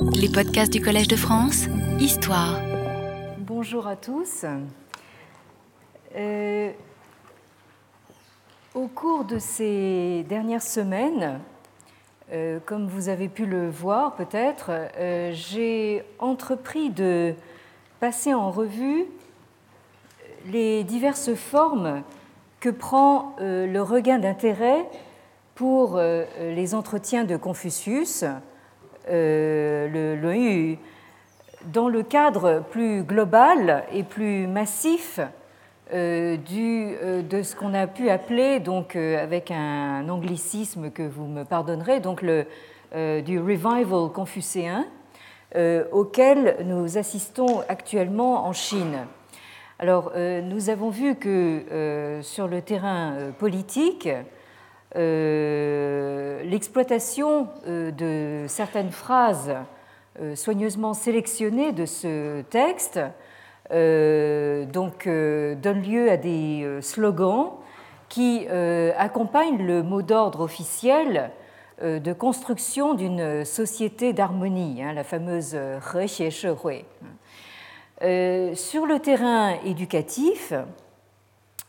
Les podcasts du Collège de France, Histoire. Bonjour à tous. Euh, au cours de ces dernières semaines, euh, comme vous avez pu le voir peut-être, euh, j'ai entrepris de passer en revue les diverses formes que prend le regain d'intérêt pour les entretiens de Confucius, le, le dans le cadre plus global et plus massif euh, du, euh, de ce qu'on a pu appeler, donc euh, avec un anglicisme que vous me pardonnerez, donc le, du revival confucéen, auquel nous assistons actuellement en Chine. Alors, nous avons vu que sur le terrain politique, l'exploitation de certaines phrases soigneusement sélectionnées de ce texte euh, donc, euh, donne lieu à des euh, slogans qui accompagnent le mot d'ordre officiel de construction d'une société d'harmonie, hein, la fameuse euh, Sur le terrain éducatif,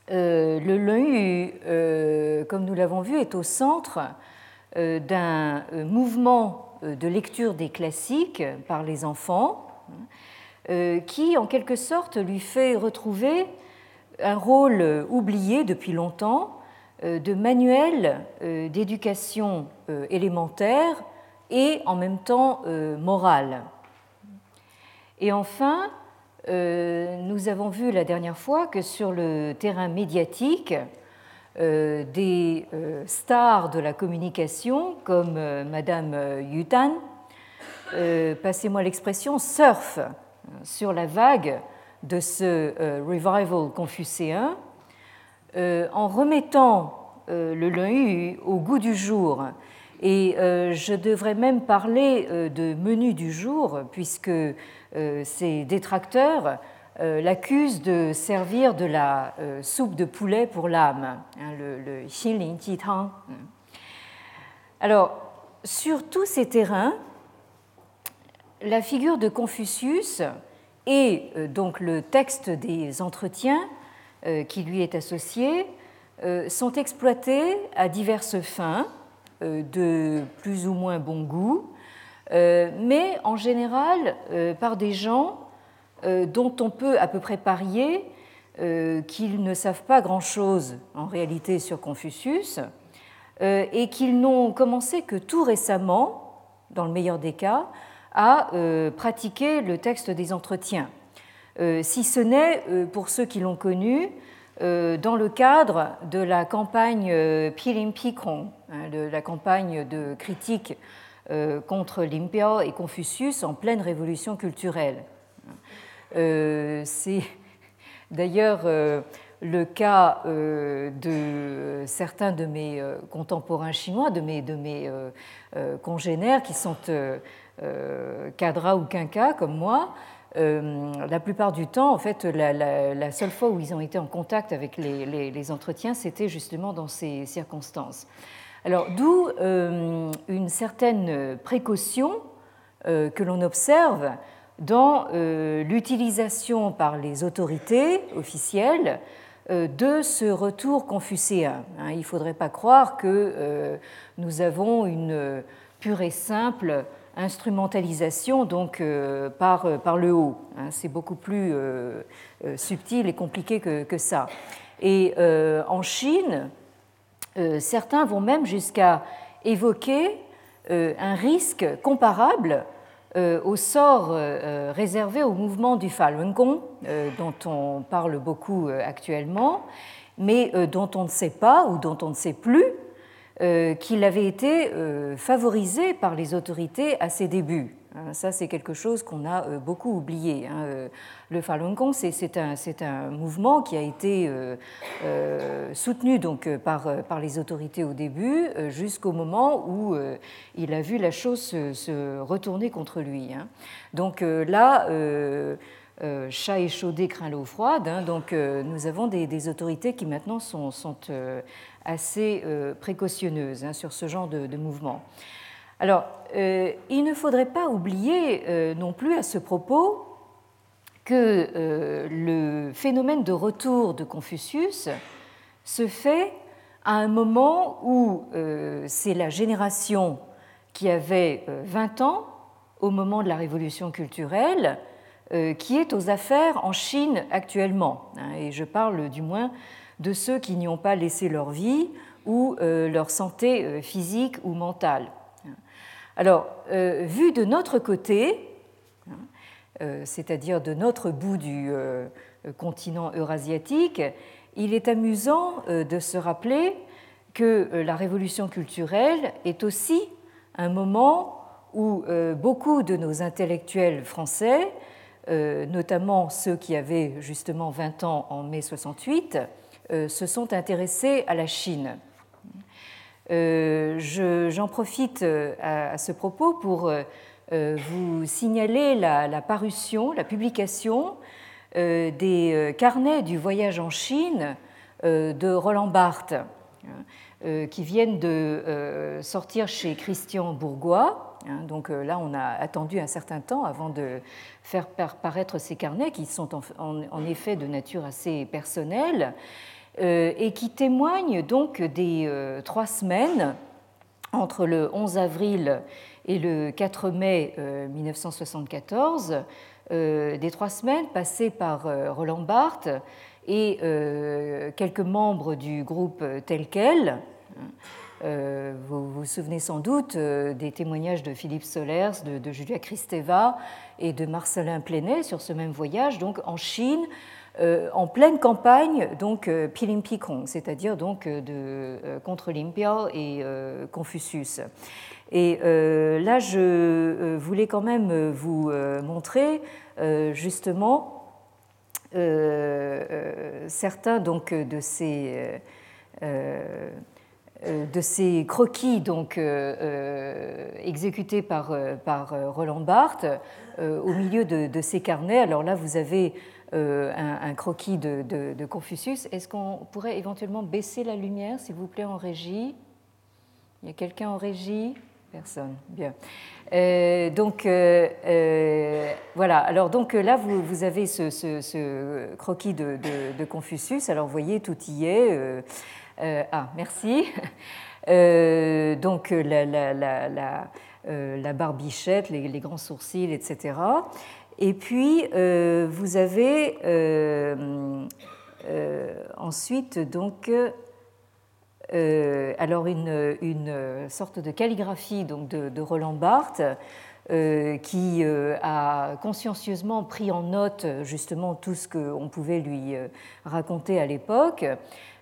le Leu, comme nous l'avons vu, est au centre d'un mouvement de lecture des classiques par les enfants euh, qui, en quelque sorte, lui fait retrouver un rôle oublié depuis longtemps euh, de manuel euh, d'éducation élémentaire et en même temps morale. Et enfin, nous avons vu la dernière fois que sur le terrain médiatique, des stars de la communication comme Madame Yutan, passez-moi l'expression, surfent sur la vague de ce euh, revival confucéen euh, en remettant euh, le Lun au goût du jour. Et je devrais même parler de menu du jour, puisque ces détracteurs l'accusent de servir de la soupe de poulet pour l'âme, hein, le, le Xinlin Tang. Alors, sur tous ces terrains, la figure de Confucius et euh, donc le texte des entretiens euh, qui lui est associé euh, sont exploités à diverses fins de plus ou moins bon goût, mais en général par des gens dont on peut à peu près parier qu'ils ne savent pas grand-chose en réalité sur Confucius et qu'ils n'ont commencé que tout récemment, dans le meilleur des cas, à euh, pratiquer le texte des entretiens, euh, si ce n'est, euh, pour ceux qui l'ont connu, dans le cadre de la campagne Pilim Pikron, hein, de la campagne de critique contre Limpia et Confucius en pleine révolution culturelle. C'est d'ailleurs le cas de certains de mes contemporains chinois, de mes, de mes congénères qui sont euh, cadra ou quinca comme moi, euh, la plupart du temps, en fait, la, seule fois où ils ont été en contact avec les, entretiens, c'était justement dans ces circonstances. Alors, d'où euh, une certaine précaution que l'on observe dans l'utilisation par les autorités officielles de ce retour confucéen. Hein. il ne faudrait pas croire que nous avons une pure et simple instrumentalisation donc euh, par, euh, par le haut. Hein. c'est beaucoup plus euh, subtil et compliqué que, que ça. Et en Chine, certains vont même jusqu'à évoquer un risque comparable au sort réservé au mouvement du Falun Gong, dont on parle beaucoup actuellement, mais dont on ne sait pas ou dont on ne sait plus qu'il avait été euh, favorisé par les autorités à ses débuts. Hein, ça, c'est quelque chose qu'on a euh, beaucoup oublié. Hein, le Falun Gong, c'est un, mouvement qui a été soutenu donc par, les autorités au début, jusqu'au moment où il a vu la chose se, retourner contre lui. Hein. Donc là, chat échaudé craint l'eau froide. donc nous avons des, autorités qui maintenant sont assez euh, précautionneuse hein, sur ce genre de, mouvement. Alors, il ne faudrait pas oublier non plus à ce propos que le phénomène de retour de Confucius se fait à un moment où c'est la génération qui avait 20 ans au moment de la révolution culturelle euh, qui est aux affaires en Chine actuellement. Hein, et je parle du moins de ceux qui n'y ont pas laissé leur vie ou euh, leur santé euh, physique ou mentale. Alors, vu de notre côté, hein, c'est-à-dire de notre bout du continent eurasiatique, il est amusant de se rappeler que la révolution culturelle est aussi un moment où beaucoup de nos intellectuels français euh, notamment ceux qui avaient justement 20 ans en mai 68, euh, se sont intéressés à la Chine. Euh, j'en profite à, ce propos pour vous signaler la, parution, la publication des carnets du voyage en Chine de Roland Barthes, hein, qui viennent de sortir chez Christian Bourgois. Hein, donc euh, là, on a attendu un certain temps avant de faire paraître ces carnets qui sont en, effet de nature assez personnelle euh, et qui témoignent donc des euh, trois semaines entre le 11 avril et le 4 mai 1974, des trois semaines passées par Roland Barthes et quelques membres du groupe tel quel. Euh, vous vous souvenez sans doute euh, des témoignages de Philippe Solers, de, Julia Kristeva et de Marcelin Plenet sur ce même voyage, donc en Chine, euh, en pleine campagne donc Kong, c'est-à-dire donc de, contre l'Imperial et Confucius. Et là, je voulais quand même vous montrer justement certains donc de ces euh, de ces croquis donc euh, euh, exécutés par, par Roland Barthes au milieu de, ces carnets. Alors là, vous avez un, croquis de, Confucius. Est-ce qu'on pourrait éventuellement baisser la lumière, s'il vous plaît, en régie? Il y a quelqu'un en régie? Personne. Bien. donc voilà. Alors donc là, vous, avez ce, croquis de, Confucius. Alors vous voyez, tout y est. Euh, ah, merci. Euh, donc la, euh, barbichette, les, grands sourcils, etc. Et puis vous avez ensuite donc alors une, une, sorte de calligraphie donc de, Roland Barthes. qui a consciencieusement pris en note justement tout ce qu'on pouvait lui raconter à l'époque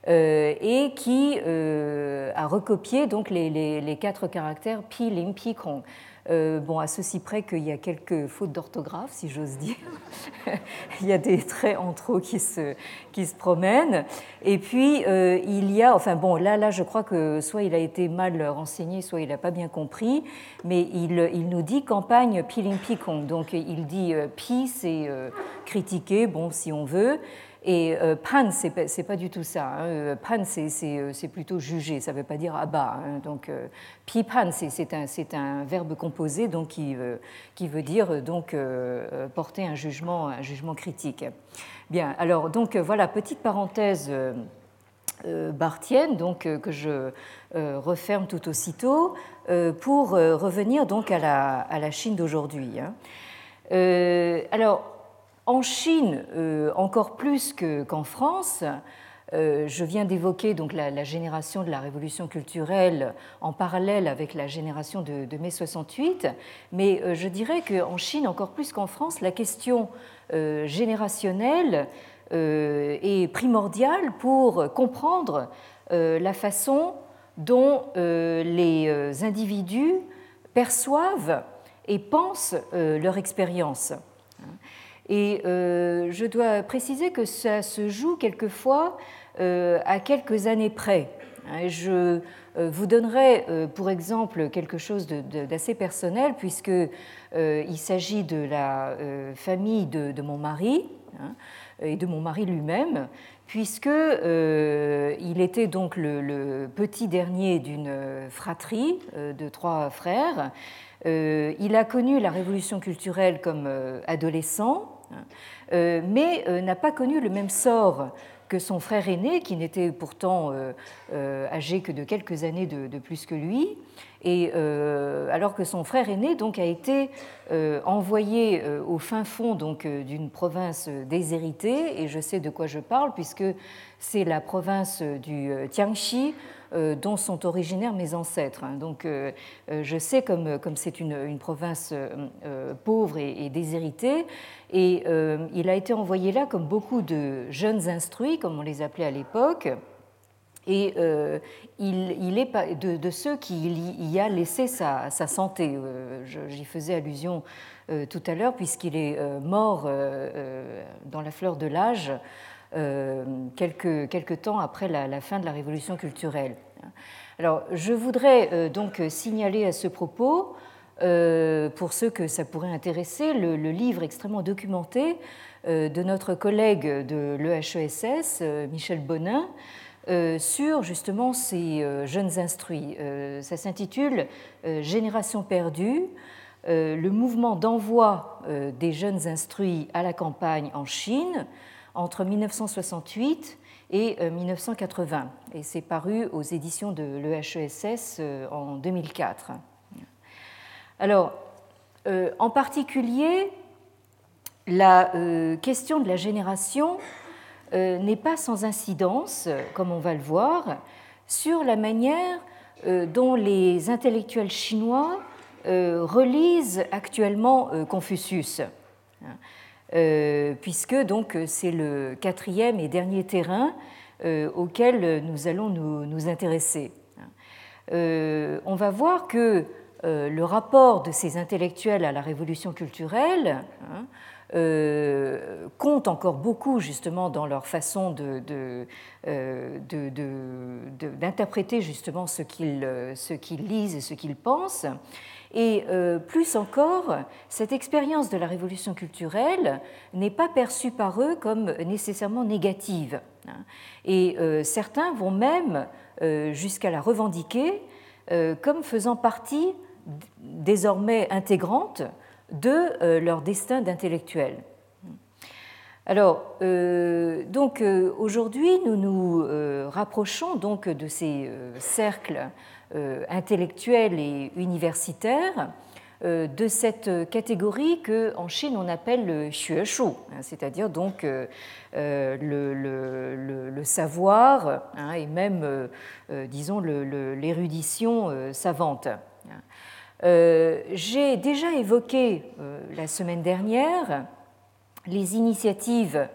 euh, et qui euh, a recopié donc les, quatre caractères pi, lim, pi, krong. Euh, bon, à ceci près qu'il y a quelques fautes d'orthographe, si j'ose dire. il y a des traits en trop qui se, qui se promènent. Et puis, il y a, enfin bon, là, là, je crois que soit il a été mal renseigné, soit il n'a pas bien compris, mais il, il nous dit campagne pi, lim, pi, krong. Donc, il dit pi, c'est critiquer, bon, si on veut. Et euh, pan, c'est pas, du tout ça. Hein. Euh, pan, euh, c'est plutôt juger, ça ne veut pas dire abat. Hein. Donc, pan, c'est un, verbe composé donc, qui, veut dire donc, porter un jugement, un jugement critique. Bien, alors, donc voilà, petite parenthèse barthienne donc, que je referme tout aussitôt pour revenir donc à la, à la Chine d'aujourd'hui. Hein. alors, en Chine, euh, encore plus qu'en France, euh, je viens d'évoquer donc la, génération de la révolution culturelle en parallèle avec la génération de, mai 68, mais euh, je dirais qu'en Chine, encore plus qu'en France, la question générationnelle est primordiale pour comprendre la façon dont les individus perçoivent et pensent leur expérience. Et euh, je dois préciser que ça se joue quelquefois euh, à quelques années près. Hein, je euh, vous donnerai pour exemple quelque chose d'assez personnel puisque il s'agit de la famille de, mon mari. hein, et de mon mari lui-même, puisque il était donc le, petit dernier d'une fratrie de trois frères. il a connu la révolution culturelle comme adolescent, mais n'a pas connu le même sort que son frère aîné, qui n'était pourtant euh, euh, âgé que de quelques années de, plus que lui, et euh, alors que son frère aîné donc a été envoyé au fin fond donc d'une province déshéritée, et je sais de quoi je parle puisque c'est la province du Tiangxi dont sont originaires mes ancêtres. Hein. Donc je sais comme comme c'est une, province pauvre et, déshéritée, et euh, il a été envoyé là comme beaucoup de jeunes instruits, comme on les appelait à l'époque, et euh, il, est de, ceux qui y a laissé sa, santé. Euh, j'y faisais allusion tout à l'heure, puisqu'il est mort dans la fleur de l'âge quelques, quelques, temps après la, fin de la révolution culturelle. Alors, je voudrais donc signaler à ce propos euh, pour ceux que ça pourrait intéresser, le, livre extrêmement documenté euh, de notre collègue de l'EHESS, euh, Michel Bonin, sur justement ces jeunes instruits. Ça s'intitule Génération perdue, le mouvement d'envoi des jeunes instruits à la campagne en Chine entre 1968 et 1980. Et c'est paru aux éditions de l'EHESS en 2004. Alors, euh, en particulier, la euh, question de la génération euh, n'est pas sans incidence, comme on va le voir, sur la manière dont les intellectuels chinois relisent actuellement Confucius, puisque donc c'est le quatrième et dernier terrain auquel nous allons nous, intéresser. on va voir que euh, le rapport de ces intellectuels à la révolution culturelle hein, euh, compte encore beaucoup justement dans leur façon euh, d'interpréter justement ce qu'ils lisent et ce qu'ils pensent. Et plus encore, cette expérience de la révolution culturelle n'est pas perçue par eux comme nécessairement négative. Hein. Et certains vont même jusqu'à la revendiquer comme faisant partie désormais intégrante de euh, leur destin d'intellectuel. Alors, euh, donc euh, aujourd'hui, nous nous rapprochons donc de ces cercles intellectuels et universitaires de cette catégorie que en Chine on appelle le xueshu, hein, c'est-à-dire donc le, savoir hein, et même, disons, l'érudition savante. Euh, j'ai déjà évoqué euh, la semaine dernière les initiatives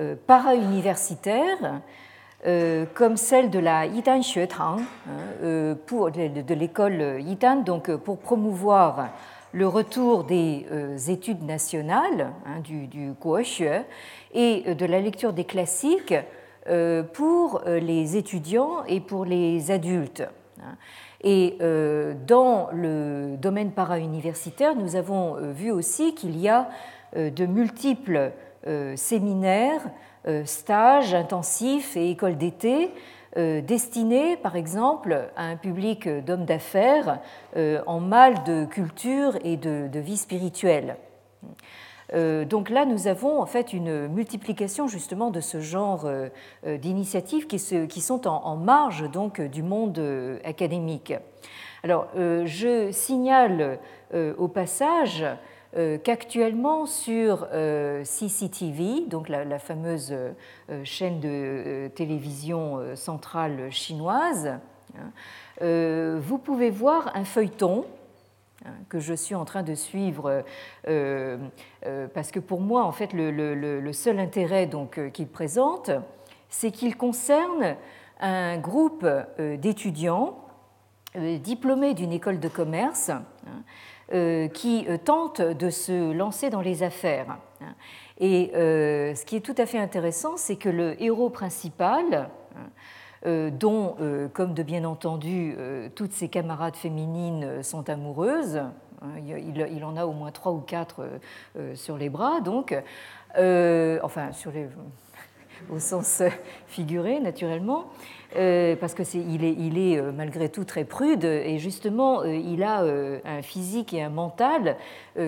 euh, para-universitaires comme celle de la Yidan Xuetang, hein, pour, de, l'école Yidan, donc pour promouvoir le retour des études nationales hein, du, du et de la lecture des classiques pour les étudiants et pour les adultes. Et euh, dans le domaine para-universitaire, nous avons euh, vu aussi qu'il y a euh, de multiples séminaires, stages intensifs et écoles d'été destinés, par exemple, à un public d'hommes d'affaires en mal de culture et de, vie spirituelle. Euh, donc là, nous avons en fait une multiplication justement de ce genre euh, euh, d'initiatives qui, sont en marge donc du monde académique. Alors, je signale au passage qu'actuellement sur CCTV, donc la, fameuse chaîne de télévision centrale chinoise, hein, vous pouvez voir un feuilleton que je suis en train de suivre, euh, euh, parce que pour moi, en fait, le, seul intérêt donc euh, qu'il présente, c'est qu'il concerne un groupe d'étudiants diplômés d'une école de commerce hein, qui tentent de se lancer dans les affaires. Hein. Et ce qui est tout à fait intéressant, c'est que le héros principal, dont, euh, comme de bien entendu, euh, toutes ses camarades féminines sont amoureuses, Hein. Il, en a au moins trois ou quatre sur les bras, donc, enfin, au sens figuré, naturellement. Euh, parce que est, il, est, il est euh, malgré tout très prude et justement euh, il a un physique et un mental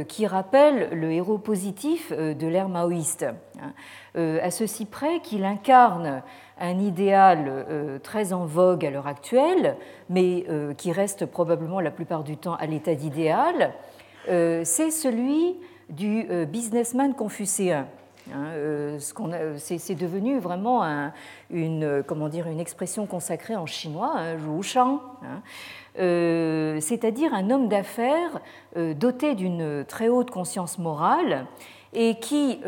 qui rappellent le héros positif de l'ère maoïste, hein. à ceci près qu'il incarne un idéal très en vogue à l'heure actuelle, mais qui reste probablement la plupart du temps à l'état d'idéal, c'est celui du businessman confucéen. Hein, euh, c'est devenu vraiment une, une expression consacrée en chinois, hein, hein euh, c'est-à-dire un homme d'affaires euh, doté d'une très haute conscience morale et qui,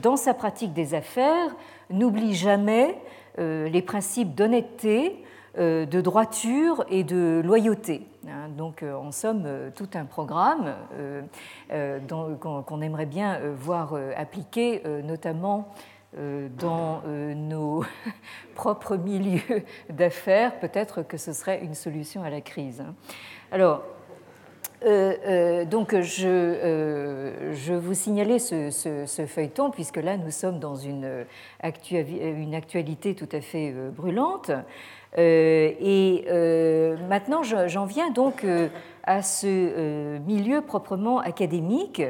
dans sa pratique des affaires, n'oublie jamais les principes d'honnêteté, euh, de droiture et de loyauté. Hein. Donc, euh, en somme, euh, tout un programme qu'on aimerait bien voir appliqué, notamment dans nos propres milieux d'affaires. Peut-être que ce serait une solution à la crise. Hein. Alors, donc je, vous signalais ce, feuilleton, puisque là nous sommes dans une, une actualité tout à fait brûlante. Euh, et euh, maintenant, j'en viens donc euh, à ce milieu proprement académique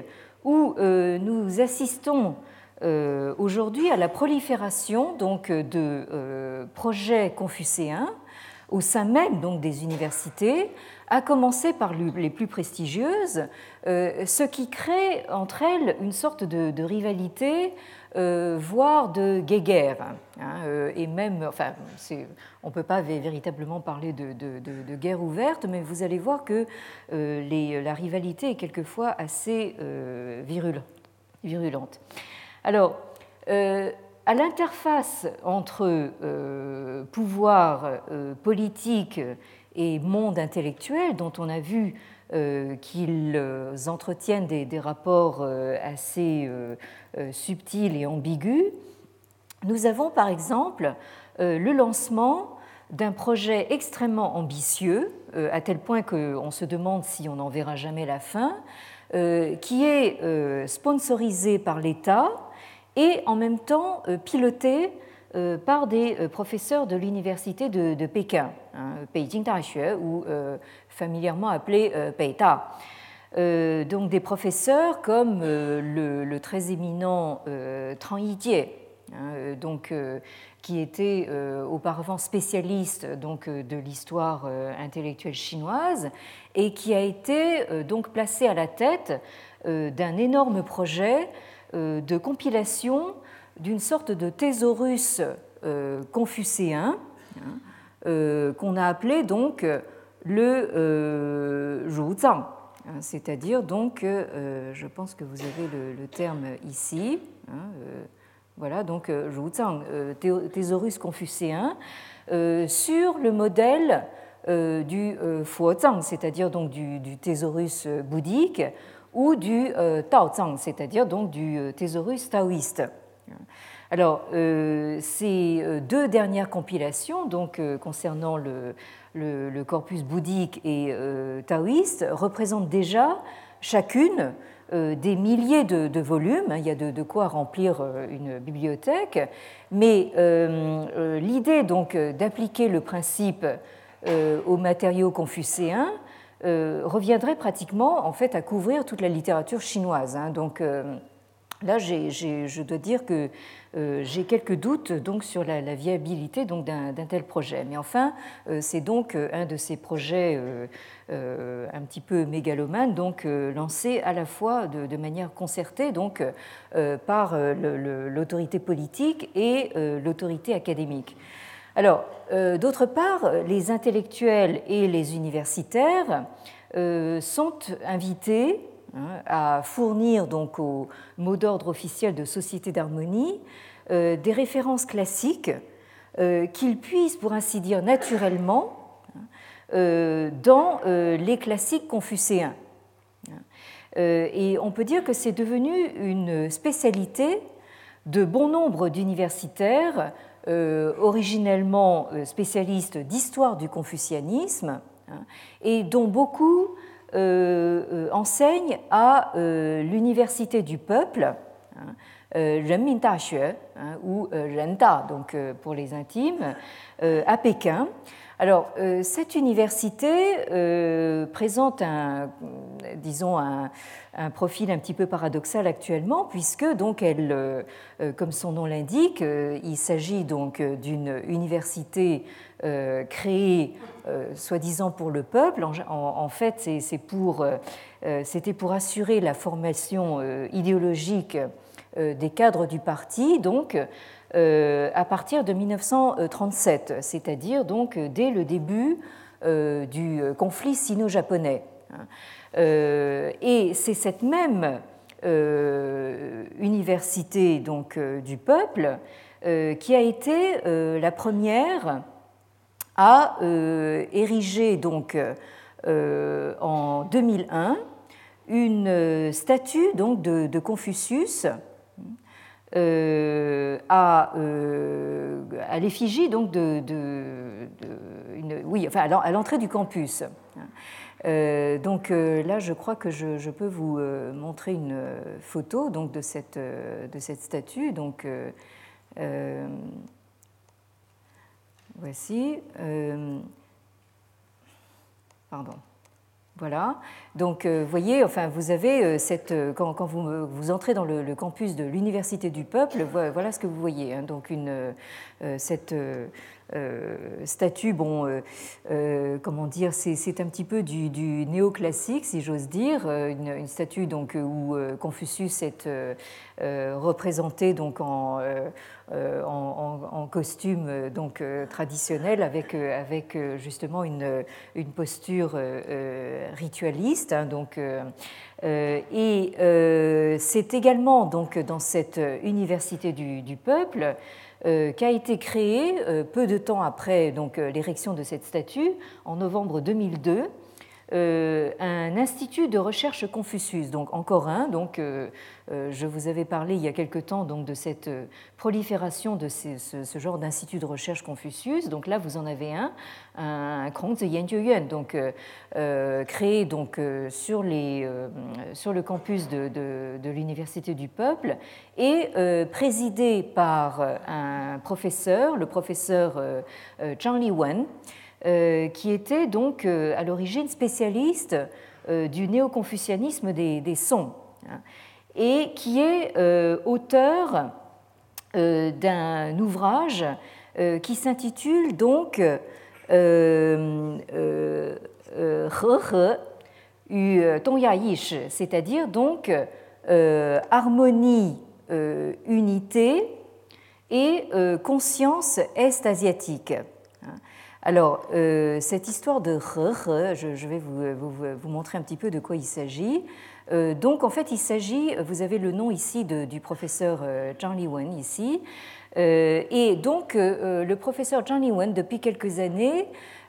où nous assistons aujourd'hui à la prolifération donc de projets confucéens au sein même donc des universités, à commencer par les plus prestigieuses, ce qui crée entre elles une sorte de rivalité euh, voire de guéguerre. Hein, euh, et même, enfin, on ne peut pas véritablement parler de, guerre ouverte, mais vous allez voir que euh, la rivalité est quelquefois assez virulente. Alors, à l'interface entre pouvoir politique et monde intellectuel, dont on a vu qu'ils entretiennent des, rapports assez euh, subtil et ambigu, nous avons par exemple euh, le lancement d'un projet extrêmement ambitieux, euh, à tel point qu'on se demande si on n'en verra jamais la fin, qui est sponsorisé par l'État et en même temps piloté par des professeurs de l'université de, Pékin, hein, Beijing Daxue, ou familièrement appelé. Euh, donc des professeurs comme euh, le, très éminent euh, Tran Yijie, hein, donc, qui était auparavant spécialiste donc, de l'histoire intellectuelle chinoise et qui a été donc placé à la tête d'un énorme projet de compilation d'une sorte de thésaurus confucéen hein, qu'on a appelé donc le Ruzang Hein, c'est-à-dire donc, euh, je pense que vous avez le, terme ici, hein, euh, voilà, donc euh, Ruzang, thésaurus confucéen, sur le modèle du Fuozang, c'est-à-dire donc du, thésaurus bouddhique, ou du Taozang, c'est-à-dire donc du thésaurus taoïste. Alors, ces deux dernières compilations, donc concernant le, corpus bouddhique et euh, taoïste représentent déjà chacune euh, des milliers de, volumes. Il y a de, quoi remplir euh, une bibliothèque. Mais l'idée donc d'appliquer le principe aux matériaux confucéens reviendrait pratiquement en fait à couvrir toute la littérature chinoise. Hein. Là, je dois dire que euh, j'ai quelques doutes donc sur la, viabilité d'un tel projet. Mais enfin, euh, c'est donc euh, un de ces projets un petit peu mégalomanes, donc lancé à la fois de, manière concertée donc par l'autorité politique et l'autorité académique. Alors, d'autre part, les intellectuels et les universitaires sont invités Hein, à fournir donc au mot d'ordre officiel de société d'harmonie euh, des références classiques euh, qu'ils puissent, pour ainsi dire, naturellement hein, euh, dans les classiques confucéens. Et on peut dire que c'est devenu une spécialité de bon nombre d'universitaires, originellement spécialistes d'histoire du confucianisme, hein, et dont beaucoup enseigne à l'Université du peuple, hein, Renmin hein, ou Renda, donc pour les intimes, à Pékin. Alors, cette université présente un, profil un petit peu paradoxal actuellement, puisque donc elle, euh, euh, comme son nom l'indique, euh, il s'agit donc d'une université créée soi-disant pour le peuple. En, fait, c'était pour assurer la formation idéologique des cadres du parti, à partir de 1937, c'est-à-dire donc dès le début du conflit sino-japonais. Euh, et c'est cette même euh, université donc, euh, du peuple qui a été la première à ériger donc, en 2001 une statue donc, de, Confucius à, à l'effigie donc de, oui, enfin, à l'entrée du campus. Euh, donc euh, là, je crois que je, peux vous euh, montrer une photo donc, de, cette, de cette statue. Donc, voici. pardon. Voilà. Donc, vous voyez, enfin, vous avez cette. Quand, quand vous, vous, entrez dans le, campus de l'Université du Peuple, voilà ce que vous voyez. Hein. donc, une, cette euh, statue, bon, euh, euh, comment dire, c'est un petit peu du, néoclassique, si j'ose dire, une, statue donc où Confucius est représenté donc en, costume donc traditionnel avec justement une, posture ritualiste, hein, donc. et c'est également donc dans cette université du, peuple qui a été créé euh, peu de temps après euh, l'érection de cette statue, en novembre 2002, un institut de recherche Confucius, donc encore un. Donc, je vous avais parlé il y a quelque temps donc de cette prolifération de ce, genre d'institut de recherche Confucius. Donc là, vous en avez un, un Kongzi Yuan, donc créé donc sur, le campus de, l'université du peuple et présidé par un professeur, le professeur Zhang Liwen euh, qui était donc euh, à l'origine spécialiste euh, du néo-confucianisme des, sons, hein, et qui est auteur d'un ouvrage qui s'intitule donc c'est-à-dire donc harmonie, unité et conscience est-asiatique. Alors, euh, cette histoire de He, je, vais vous, montrer un petit peu de quoi il s'agit. Euh, donc, en fait, il s'agit, vous avez le nom ici du professeur euh, Zhang Liwen ici. et donc, le professeur Zhang Liwen, depuis quelques années,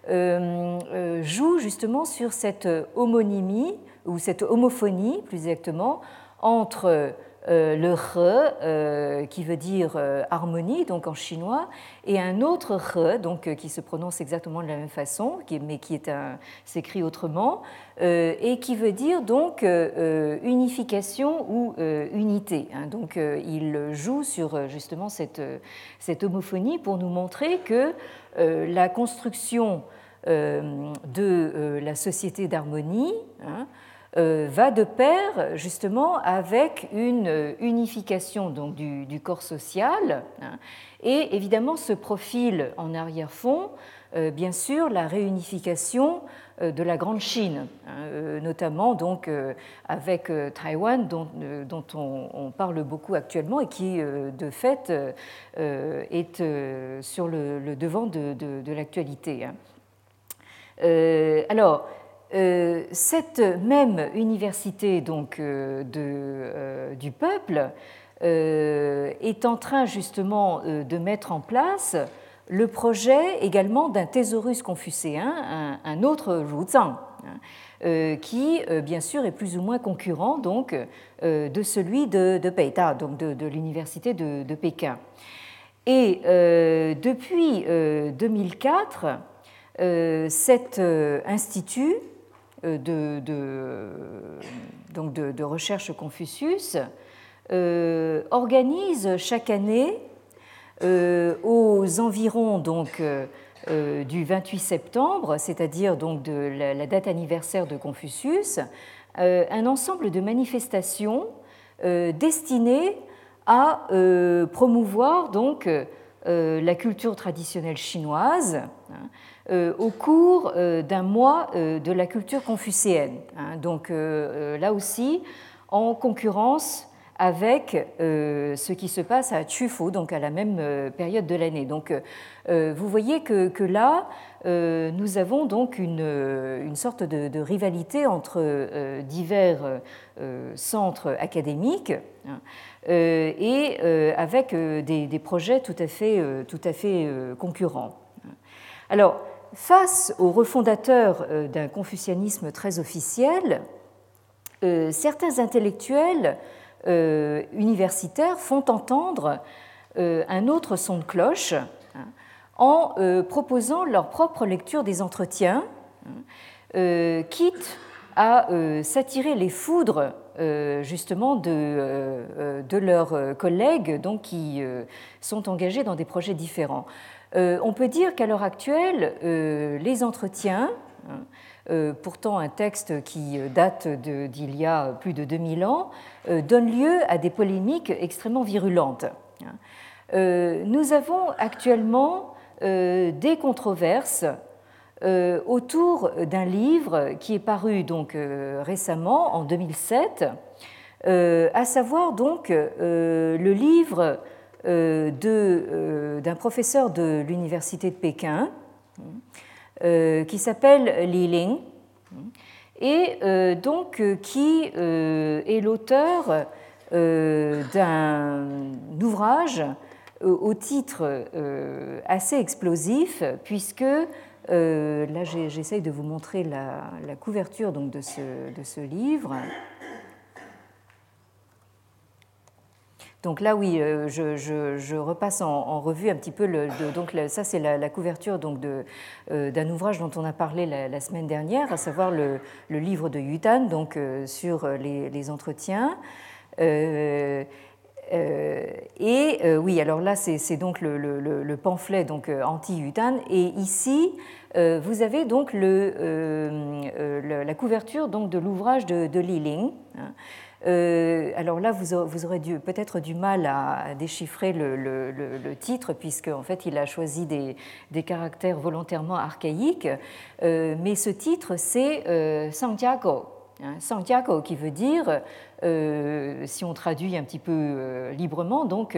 joue justement sur cette homonymie, ou cette homophonie plus exactement, entre euh, le re, euh, qui veut dire euh, harmonie, donc en chinois, et un autre re, donc qui se prononce exactement de la même façon, mais qui est s'écrit autrement, et qui veut dire donc unification ou unité. Hein. Donc il joue sur justement cette, cette homophonie pour nous montrer que la construction de la société d'harmonie, hein, euh, va de pair justement avec une unification donc, du, corps social hein, et évidemment ce profil en arrière-fond, euh, bien sûr, la réunification euh, de la Grande Chine, hein, notamment donc avec Taïwan dont, on, parle beaucoup actuellement et qui de fait est sur le, devant de, l'actualité. Hein. alors, euh, cette même université donc, euh, euh, du peuple est en train justement de mettre en place le projet également d'un thésaurus confucéen, un, autre Ruzang, hein, qui bien sûr est plus ou moins concurrent donc, de celui de, de Peita, donc de, l'université de, de, Pékin. Et depuis 2004, cet institut de, donc de, recherche Confucius organise chaque année aux environs donc, du 28 septembre, c'est-à-dire donc de la, date anniversaire de Confucius, un ensemble de manifestations destinées à promouvoir donc la culture traditionnelle chinoise, hein, euh, au cours euh, d'un mois euh, de la culture confucéenne. Hein. donc là aussi, en concurrence avec ce qui se passe à Chufo, donc à la même période de l'année. Donc vous voyez que, là, nous avons donc une, sorte de, rivalité entre divers centres académiques hein, et avec des, des, projets tout à fait, tout à fait concurrents. Alors, face aux refondateurs euh, d'un confucianisme très officiel, euh, certains intellectuels euh, universitaires font entendre un autre son de cloche hein, en proposant leur propre lecture des entretiens, hein, quitte à s'attirer les foudres justement de, leurs collègues donc, qui sont engagés dans des projets différents. Euh, on peut dire qu'à l'heure actuelle, euh, les entretiens, hein, euh, pourtant un texte qui date d'il y a plus de 2000 ans, donnent lieu à des polémiques extrêmement virulentes. Hein. Nous avons actuellement des controverses autour d'un livre qui est paru donc récemment en 2007, à savoir donc le livre d'un professeur de l'université de Pékin euh, qui s'appelle Li Ling et donc qui est l'auteur d'un ouvrage au titre assez explosif puisque là j'essaye de vous montrer la, couverture donc de ce livre. Donc là, oui, euh, je, repasse en, revue un petit peu. Donc ça, c'est la, couverture donc euh, d'un ouvrage dont on a parlé la, semaine dernière, à savoir le, livre de Yutan, donc euh, sur les, entretiens. et oui, alors là, c'est donc le, pamphlet donc anti-Yutan. Et ici, vous avez donc la couverture donc de l'ouvrage de, de Li Ling. Hein. Euh, alors là, vous, aurez peut-être du mal à déchiffrer le, titre, puisque en fait, il a choisi des, caractères volontairement archaïques. Euh, mais ce titre, c'est euh, Santiago. Hein, Santiago, qui veut dire, si on traduit un petit peu librement, donc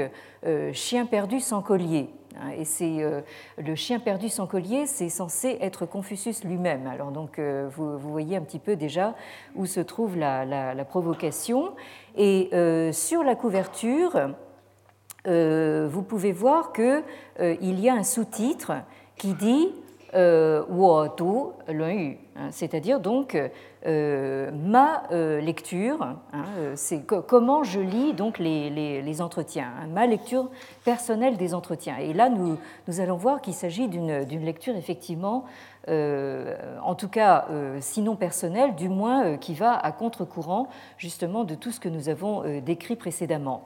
chien perdu sans collier. Hein, et c'est euh, le chien perdu sans collier, c'est censé être Confucius lui-même. Alors donc euh, vous, voyez un petit peu déjà où se trouve la, provocation. Et euh, sur la couverture, vous pouvez voir qu'il il y a un sous-titre qui dit Wo Tu Yu, c'est-à-dire donc euh, ma euh, lecture, hein, euh, c'est comment je lis donc les, entretiens, hein, ma lecture personnelle des entretiens. Et là, nous allons voir qu'il s'agit d'une lecture effectivement, en tout cas, sinon personnelle, du moins qui va à contre-courant justement de tout ce que nous avons décrit précédemment.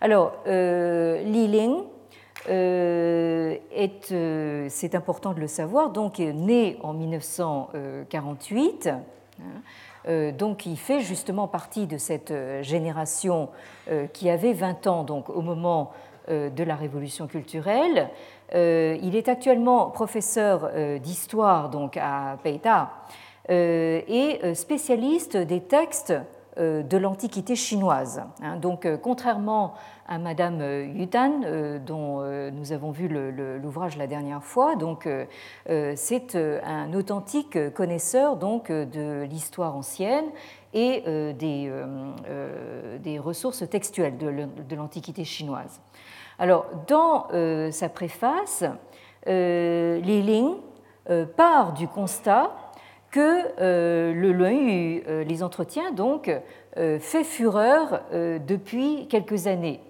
Alors, Li Ling, c'est important de le savoir, donc né en 1948, Hein. Euh, donc il fait justement partie de cette euh, génération euh, qui avait 20 ans donc, au moment de la révolution culturelle. Il est actuellement professeur d'histoire donc, à Peita et spécialiste des textes de l'Antiquité chinoise. Hein. Donc contrairement à Madame euh, Yutan, euh, dont euh, nous avons vu l'ouvrage la dernière fois. C'est un authentique connaisseur de l'histoire ancienne et des, des, ressources textuelles de l'Antiquité chinoise. Alors, dans sa préface, Li Ling part du constat que le Luan les entretiens donc fait fureur depuis quelques années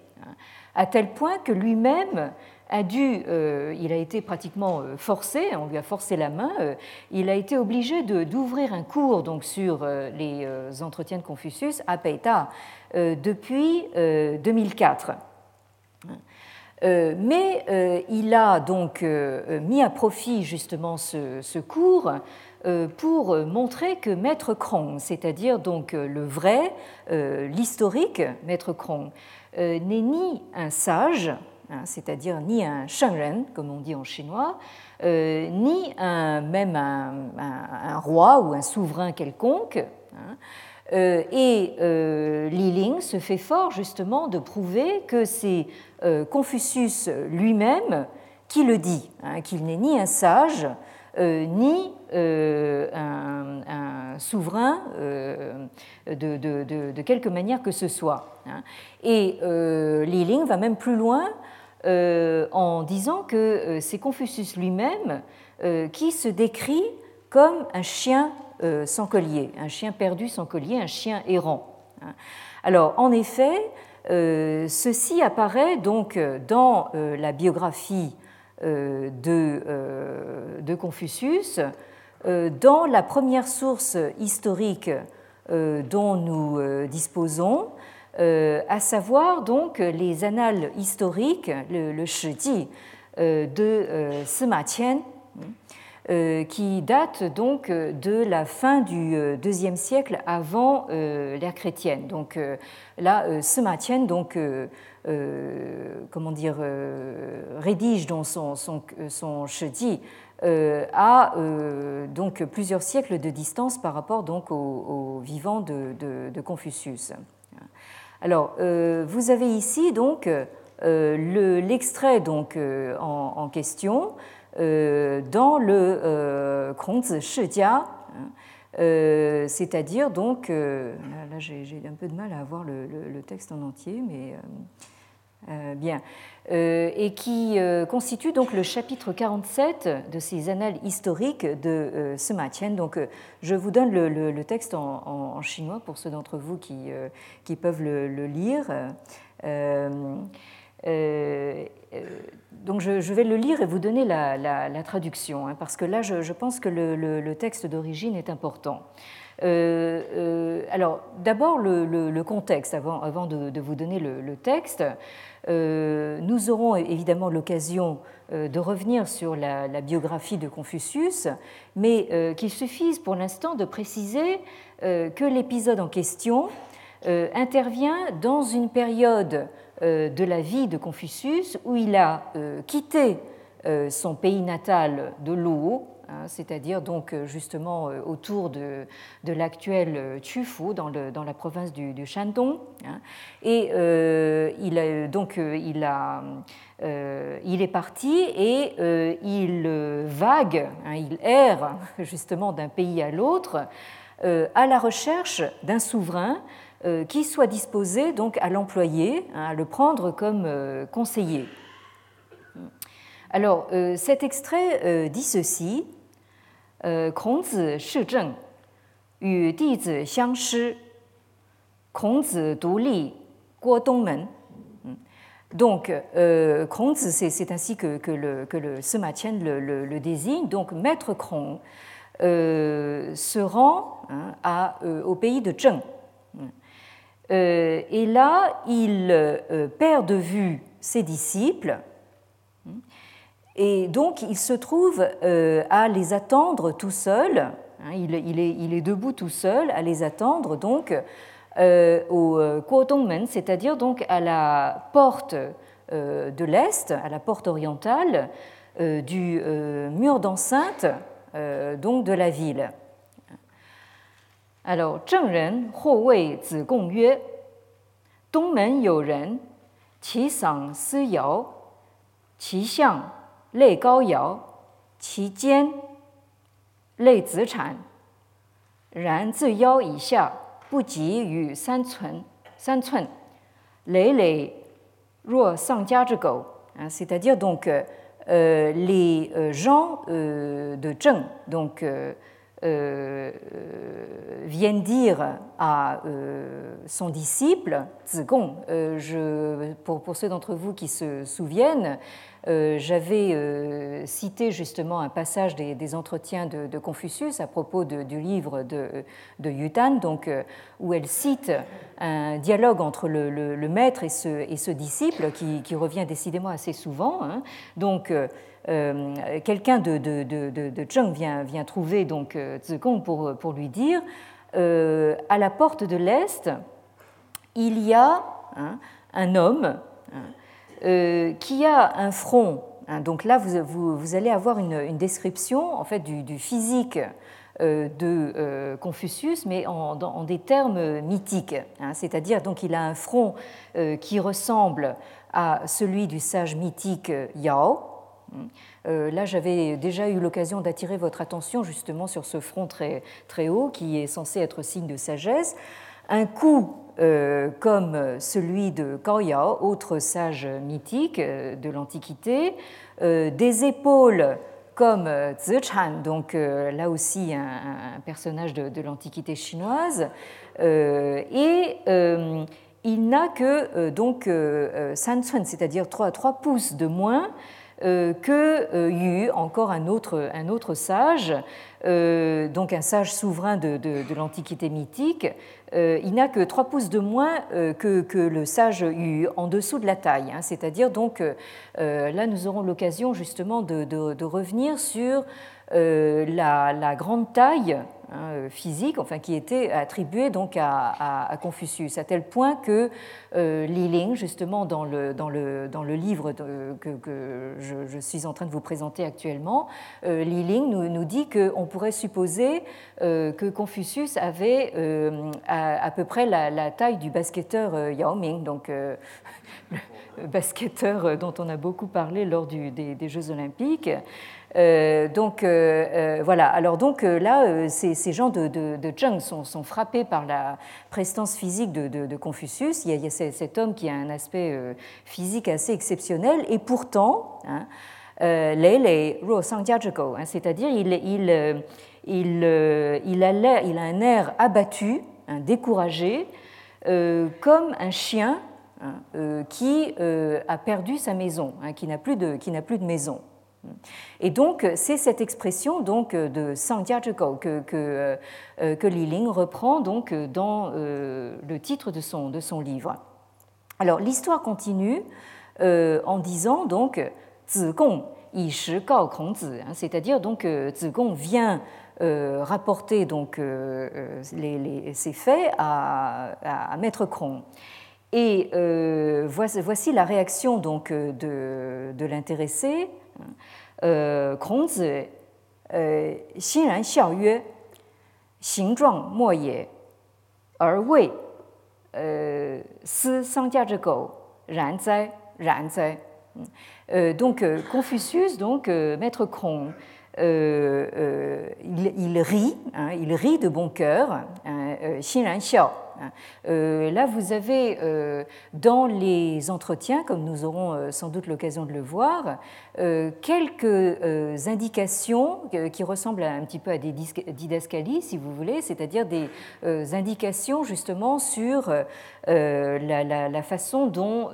à tel point que lui-même a dû, il a été pratiquement forcé, on lui a forcé la main, il a été obligé d'ouvrir un cours donc, sur les entretiens de Confucius à Peita depuis 2004. Mais il a donc mis à profit justement ce cours euh, pour montrer que Maître Krong, c'est-à-dire donc euh, le vrai, euh, l'historique Maître Krong, n'est ni un sage, hein, c'est-à-dire ni un shengren, comme on dit en chinois, ni même un, roi ou un souverain quelconque. Hein, et Li Ling se fait fort justement de prouver que c'est Confucius lui-même qui le dit, hein, qu'il n'est ni un sage, euh, ni euh, un, souverain euh, de, quelque manière que ce soit. Hein. Et Li Ling va même plus loin en disant que c'est Confucius lui-même qui se décrit comme un chien sans collier, un chien perdu sans collier, un chien errant. Hein. Alors, en effet, ceci apparaît donc dans la biographie euh, euh, de, Confucius, euh, dans la première source historique dont nous disposons, à savoir donc les annales historiques, le, le Shiji de Sima Qian, qui date donc de la fin du deuxième siècle avant l'ère chrétienne. Donc là, Sima Qian donc euh, comment dire, euh, rédige dans son, son, son euh, à donc plusieurs siècles de distance par rapport donc aux, vivants de, Confucius. Alors, vous avez ici donc l'extrait donc en, question dans le Kongzi Shijia, hein, c'est-à-dire donc, là, j'ai un peu de mal à avoir le, texte en entier, mais euh, bien, euh, et qui euh, constitue donc le chapitre 47 de ces annales historiques de Sima Qian. Donc, je vous donne le, texte en, chinois pour ceux d'entre vous qui, qui peuvent le, lire. Donc, je, vais le lire et vous donner la, traduction, hein, parce que là, je, pense que le, texte d'origine est important. alors, d'abord le, contexte, avant, avant de, vous donner le, texte. Euh, nous aurons évidemment l'occasion euh, de revenir sur la, biographie de Confucius, mais euh, qu'il suffise pour l'instant de préciser que l'épisode en question intervient dans une période de la vie de Confucius où il a quitté son pays natal de Luo Hein, c'est-à-dire donc euh, justement euh, autour de, de l'actuel euh, Tufu dans, la province du, Shandong. Hein. et il donc il, a, il est parti et il vague, hein, il erre justement d'un pays à l'autre à la recherche d'un souverain euh, qui soit disposé donc à l'employer, hein, à le prendre comme euh, conseiller. Alors, euh, cet extrait dit ceci "Kongzi shi zheng, yu di zi xiang shi, Kongzi du li, guo dongmen. Donc, euh, c'est ainsi que, que, le, que le le, désigne. Donc, maître Krong euh, se rend hein, au pays de Zheng. Euh, et là, il perd de vue ses disciples et donc, il se trouve euh, à les attendre tout seul. Hein, il, est, debout tout seul à les attendre donc euh, au euh, Kuodongmen, c'est-à-dire donc à la porte de l'est, à la porte orientale du mur d'enceinte donc de la ville. 哎喽，郑人或谓子贡曰：“东门有人，其嗓嘶摇，其相类高摇，其肩类子产。然自腰以下不及于三寸，三寸累累若丧家之狗。啊，c'est-à-dire donc，呃，les gens，呃，de Zheng，donc。Euh, vienne dire à son disciple, Zigong, je, pour, pour, ceux d'entre vous qui se souviennent, euh, j'avais euh, cité justement un passage des, entretiens de, Confucius à propos du livre de, de Yutan, donc, euh, où elle cite un dialogue entre le, maître et ce, disciple qui, revient décidément assez souvent. Hein. Donc, quelqu'un de, Zheng vient, trouver donc Zigong pour, pour lui dire à la porte de l'Est, il y a hein, un homme. Hein, euh, qui a un front. Hein, donc là, vous, allez avoir une, description en fait du, physique euh, de euh, Confucius, mais en, des termes mythiques. C'est-à-dire donc il a un front qui ressemble à celui du sage mythique Yao. Là, j'avais déjà eu l'occasion d'attirer votre attention justement sur ce front très, très haut qui est censé être signe de sagesse. Un cou euh, comme celui de Yao, autre sage mythique euh, de l'Antiquité, euh, des épaules comme Zichan, donc là aussi un, personnage de, l'Antiquité chinoise, et il n'a que donc San c'est-à-dire 3, 3 pouces de moins que Yu, encore un autre, un autre sage, donc un sage souverain de, de l'Antiquité mythique, euh, il n'a que 3 pouces de moins euh, que, le sage Yu en dessous de la taille. Hein. C'est-à-dire donc euh, là nous aurons l'occasion justement de, revenir sur la, grande taille Hein, physique, enfin qui était attribué donc à, Confucius, à tel point que euh, Li Ling, justement dans le, dans le, dans le livre que, je, suis en train de vous présenter actuellement, euh, Li Ling nous, nous dit qu'on pourrait supposer euh, que Confucius avait euh, à, peu près la, taille du basketteur Yao Ming, donc le basketteur dont on a beaucoup parlé lors des, des Jeux olympiques. Euh, donc euh, euh, voilà, alors donc là, ces, gens de, de, Zheng sont, frappés par la prestance physique de, Confucius. Il y, a, cet homme qui a un aspect physique assez exceptionnel, et pourtant, hein, Lei hein, c'est-à-dire il, a un air abattu, hein, découragé, comme un chien qui a perdu sa maison, qui n'a plus de maison. Et donc, c'est cette expression donc, de Sangjiazhigou que, que, euh, que Li Ling reprend donc, dans euh, le titre de son, de son livre. Alors, l'histoire continue euh, en disant donc Zigong yi shi gao Kongzi, hein, c'est-à-dire donc Zigong vient rapporter donc les, ces faits à, à Maître Krong. Et voici, voici, la réaction donc de, de l'intéressé. 呃，孔子呃欣然笑曰：“形状莫也，而为呃思丧家之狗，然哉，然哉。” Donc Confucius, donc maître Kron, il, il rit, hein, il rit de bon cœur, Xinran Xiao euh, là, vous avez euh, dans les entretiens, comme nous aurons euh, sans doute l'occasion de le voir, quelques indications qui ressemblent un petit peu à des didascalies, si vous voulez, c'est-à-dire des indications justement sur la, façon dont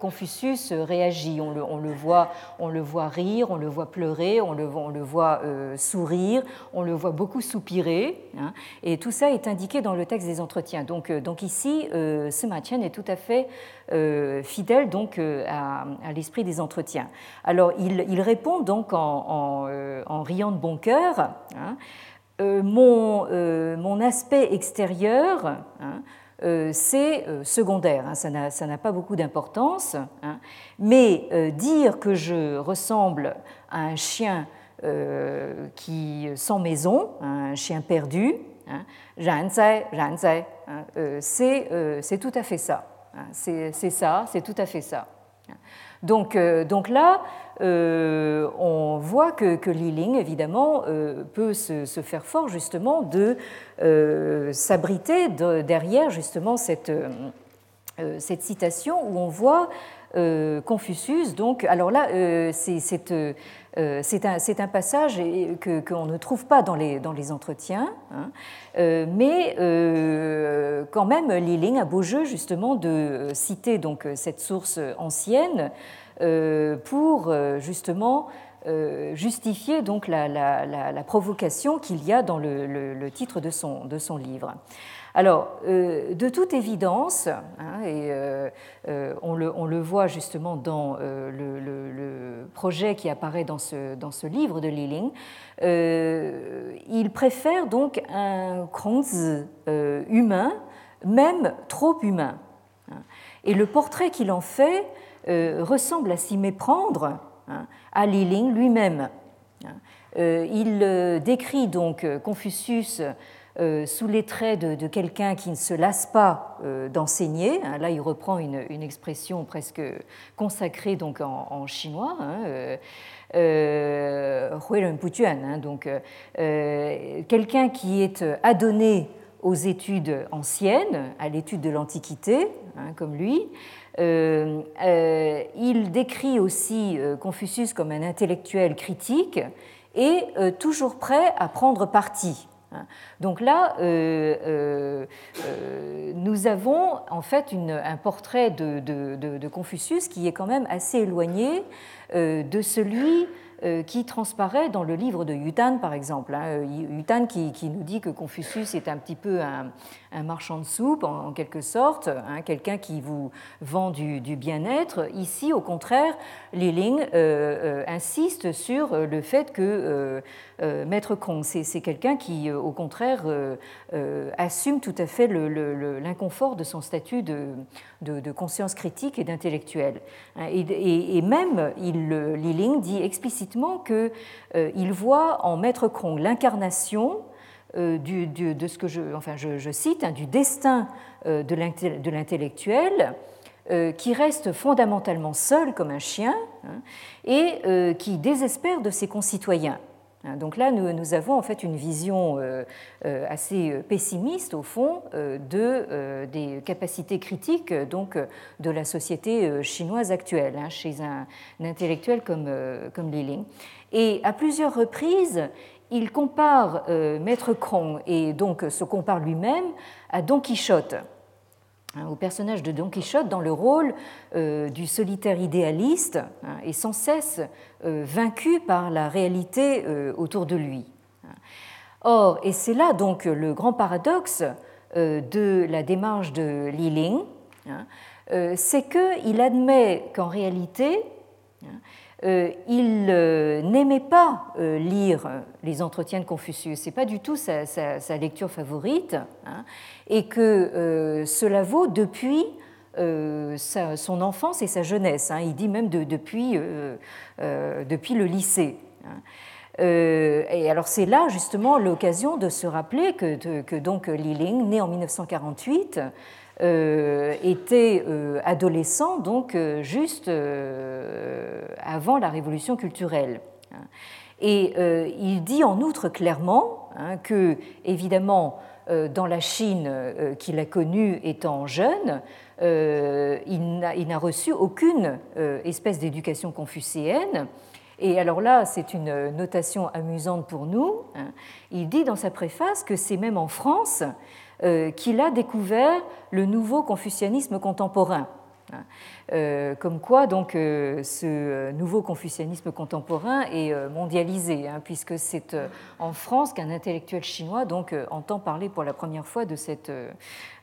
Confucius réagit. On le, voit, on le voit rire, on le voit pleurer, on le, voit sourire, on le voit beaucoup soupirer, hein, et tout ça est indiqué dans le texte des entretiens. Euh, donc, ici, euh, Sima Qian est tout à fait euh, fidèle donc, à, l'esprit des entretiens. Alors, il, répond donc en, riant de bon cœur. Hein, mon, mon, aspect extérieur, hein, c'est secondaire, hein, ça n'a pas beaucoup d'importance, mais dire que je ressemble à un chien qui sans maison, un chien perdu, Hein. Hein, euh, euh, c'est tout à fait ça. Hein. C'est ça, c'est tout à fait ça. Donc, euh, donc là, on voit que, que Li Ling, évidemment, peut se, faire fort justement de s'abriter derrière justement cette, cette citation où on voit Confucius, donc, alors là, c'est un, passage qu'on ne trouve pas dans les, entretiens, hein, mais quand même, Li a beau jeu justement de citer cette source ancienne pour justement justifier donc la, provocation qu'il y a dans le, titre de son livre. Alors, euh, de toute évidence, hein, et euh, euh, on, le, voit justement dans le, projet qui apparaît dans ce, livre de Liling, il préfère donc un Kronz humain, même trop humain. Et le portrait qu'il en fait ressemble à s'y méprendre hein, à Liling lui-même. Il décrit donc Confucius sous les traits de, quelqu'un qui ne se lasse pas euh, d'enseigner. Hein, là, il reprend une, expression presque consacrée donc en, chinois. Hein, euh, euh hein donc quelqu'un qui est adonné aux études anciennes, à l'étude de l'Antiquité, hein, comme lui. il décrit aussi Confucius comme un intellectuel critique et toujours prêt à prendre parti. Donc là, euh, euh, euh, nous avons en fait un portrait de, Confucius qui est quand même assez éloigné de celui qui transparaît dans le livre de Yutan, par exemple. Hein. Yutan qui, nous dit que Confucius est un petit peu un, marchand de soupe, en, quelque sorte, hein, quelqu'un qui vous vend du, bien-être. Ici, au contraire, Liling euh, euh, insiste sur le fait que Maître Kong, c'est quelqu'un qui, au contraire, assume tout à fait l'inconfort de son statut de, conscience critique et d'intellectuel. Hein. Et, et, même, il, Liling dit explicitement qu'il euh, voit en Maître Krong l'incarnation euh, de ce que je, enfin je, cite, hein, du destin euh, de l'intellectuel qui reste fondamentalement seul comme un chien hein, et qui désespère de ses concitoyens. Hein, donc là, nous, avons en fait une vision euh, euh, assez pessimiste, au fond, euh, de, des capacités critiques donc, de la société chinoise actuelle, hein, chez un, intellectuel comme, comme Li Et à plusieurs reprises, il compare Maître Krong et donc se compare lui-même à Don Quichotte. Hein, au personnage de Don Quichotte dans le rôle euh, du solitaire idéaliste hein, et sans cesse euh, vaincu par la réalité euh, autour de lui. Or, et c'est là donc le grand paradoxe de la démarche de Li Ling, hein, c'est qu'il admet qu'en réalité, il euh, n'aimait pas euh, lire les entretiens de Confucius, c'est pas du tout sa, lecture favorite, hein, et que cela vaut depuis son enfance et sa jeunesse. Hein. il dit même depuis, le lycée. Hein. et alors c'est là justement l'occasion de se rappeler que, que donc Li Ling, né en 1948, euh, était euh, adolescent, donc euh, juste avant la révolution culturelle. Et il dit en outre clairement hein, que, évidemment, dans la Chine qu'il a connue étant jeune, il n'a reçu aucune espèce d'éducation confucéenne. Et alors là, c'est une notation amusante pour nous. Hein. Il dit dans sa préface que c'est même en France euh, qu'il a découvert le nouveau confucianisme contemporain. Euh, comme quoi, donc, euh, ce nouveau confucianisme contemporain est mondialisé, hein, puisque c'est en France qu'un intellectuel chinois donc, entend parler pour la première fois de, cette,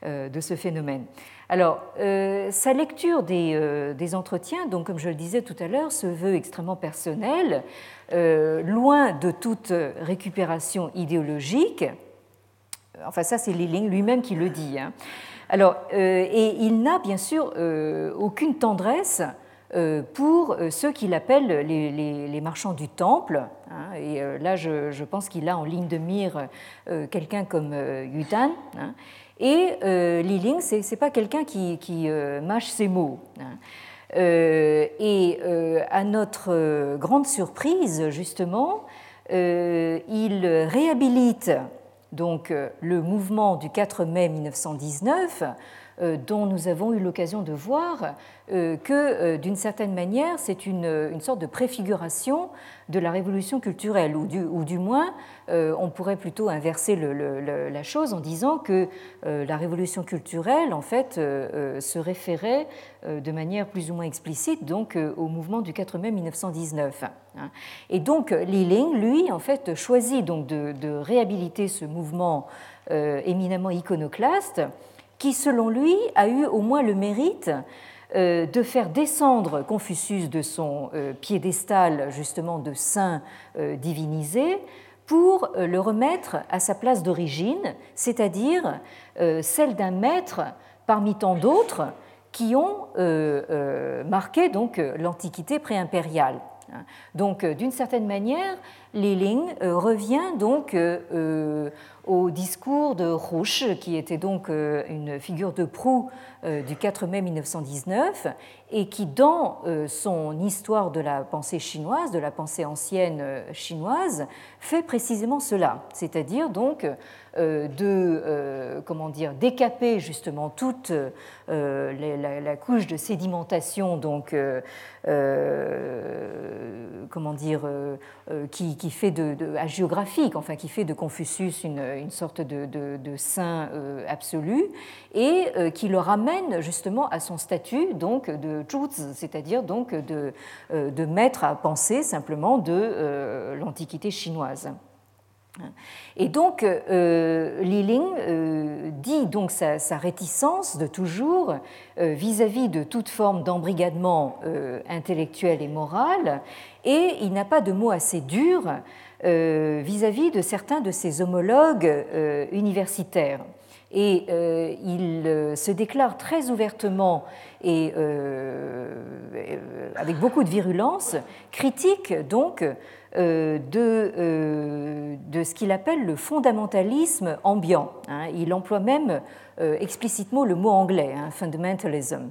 de ce phénomène. Alors, sa lecture des, des, entretiens, donc, comme je le disais tout à l'heure, se veut extrêmement personnelle, loin de toute récupération idéologique Enfin, ça, c'est Liling lui-même qui le dit. Hein. Alors, euh, et il n'a bien sûr euh, aucune tendresse euh, pour ceux qu'il appelle les, marchands du temple. Hein. et là, je, pense qu'il a en ligne de mire quelqu'un comme Yutan. Hein. et Li Ling, ce n'est pas quelqu'un qui, qui mâche ses mots. et à notre grande surprise, justement, il réhabilite donc euh, le mouvement du 4 mai 1919 dont nous avons eu l'occasion de voir que, d'une certaine manière, c'est une, sorte de préfiguration de la révolution culturelle, ou du, moins, on pourrait plutôt inverser la chose en disant que la révolution culturelle, en fait, se référait de manière plus ou moins explicite donc au mouvement du 4 mai 1919. Hein. Et donc, Li Ling, lui, en fait, choisit donc de réhabiliter ce mouvement euh, éminemment iconoclaste, qui, selon lui, a eu au moins le mérite euh, de faire descendre Confucius de son euh, piédestal justement de saint divinisé pour le remettre à sa place d'origine, c'est-à-dire celle d'un maître parmi tant d'autres qui ont marqué l'Antiquité préimpériale. Donc, d'une certaine manière, Ling revient donc au discours de Rouche, qui était donc euh, une figure de proue euh, du 4 mai 1919, et qui, dans euh, son histoire de la pensée chinoise, de la pensée ancienne chinoise, fait précisément cela, c'est-à-dire donc de comment dire décaper justement toute la, couche de sédimentation donc comment dire qui, fait de, de, géographique enfin qui fait de Confucius une, une sorte de, saint euh, absolu, et euh, qui le ramène justement à son statut donc de zhuzi, c'est-à-dire euh, de maître à penser simplement de l'Antiquité chinoise. Et donc, Li Ling dit donc sa, réticence de toujours vis-à-vis de toute forme d'embrigadement intellectuel et moral, et il n'a pas de mots assez durs euh, vis-à-vis de certains de ses homologues euh, universitaires. Et euh, il se déclare très ouvertement et avec beaucoup de virulence, critique donc de, de, ce qu'il appelle le fondamentalisme ambiant. Hein. Il emploie même explicitement le mot anglais, hein, fundamentalism.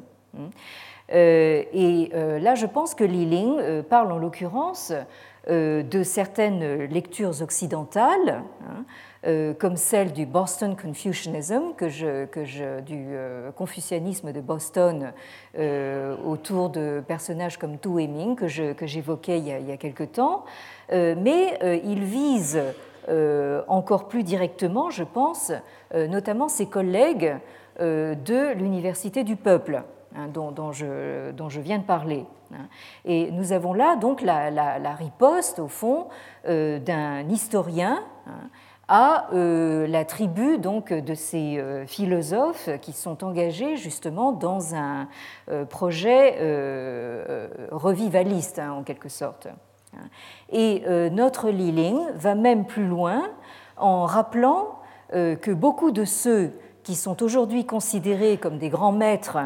Et là, je pense que Li Ling parle en l'occurrence euh, de certaines lectures occidentales, hein, euh, comme celle du Boston Confucianism, que je, du euh, confucianisme de Boston autour de personnages comme Tu Heming, que j'évoquais il, y a quelque temps, mais il vise encore plus directement, je pense, notamment ses collègues de l'Université du Peuple. Hein, dont, je, dont, je, viens de parler. Hein. Et nous avons là donc la, riposte, au fond, euh, d'un historien hein, à euh, la tribu donc, de ces euh, philosophes qui sont engagés justement dans un projet revivaliste, en quelque sorte. Et notre Liling va même plus loin en rappelant que beaucoup de ceux qui sont aujourd'hui considérés comme des grands maîtres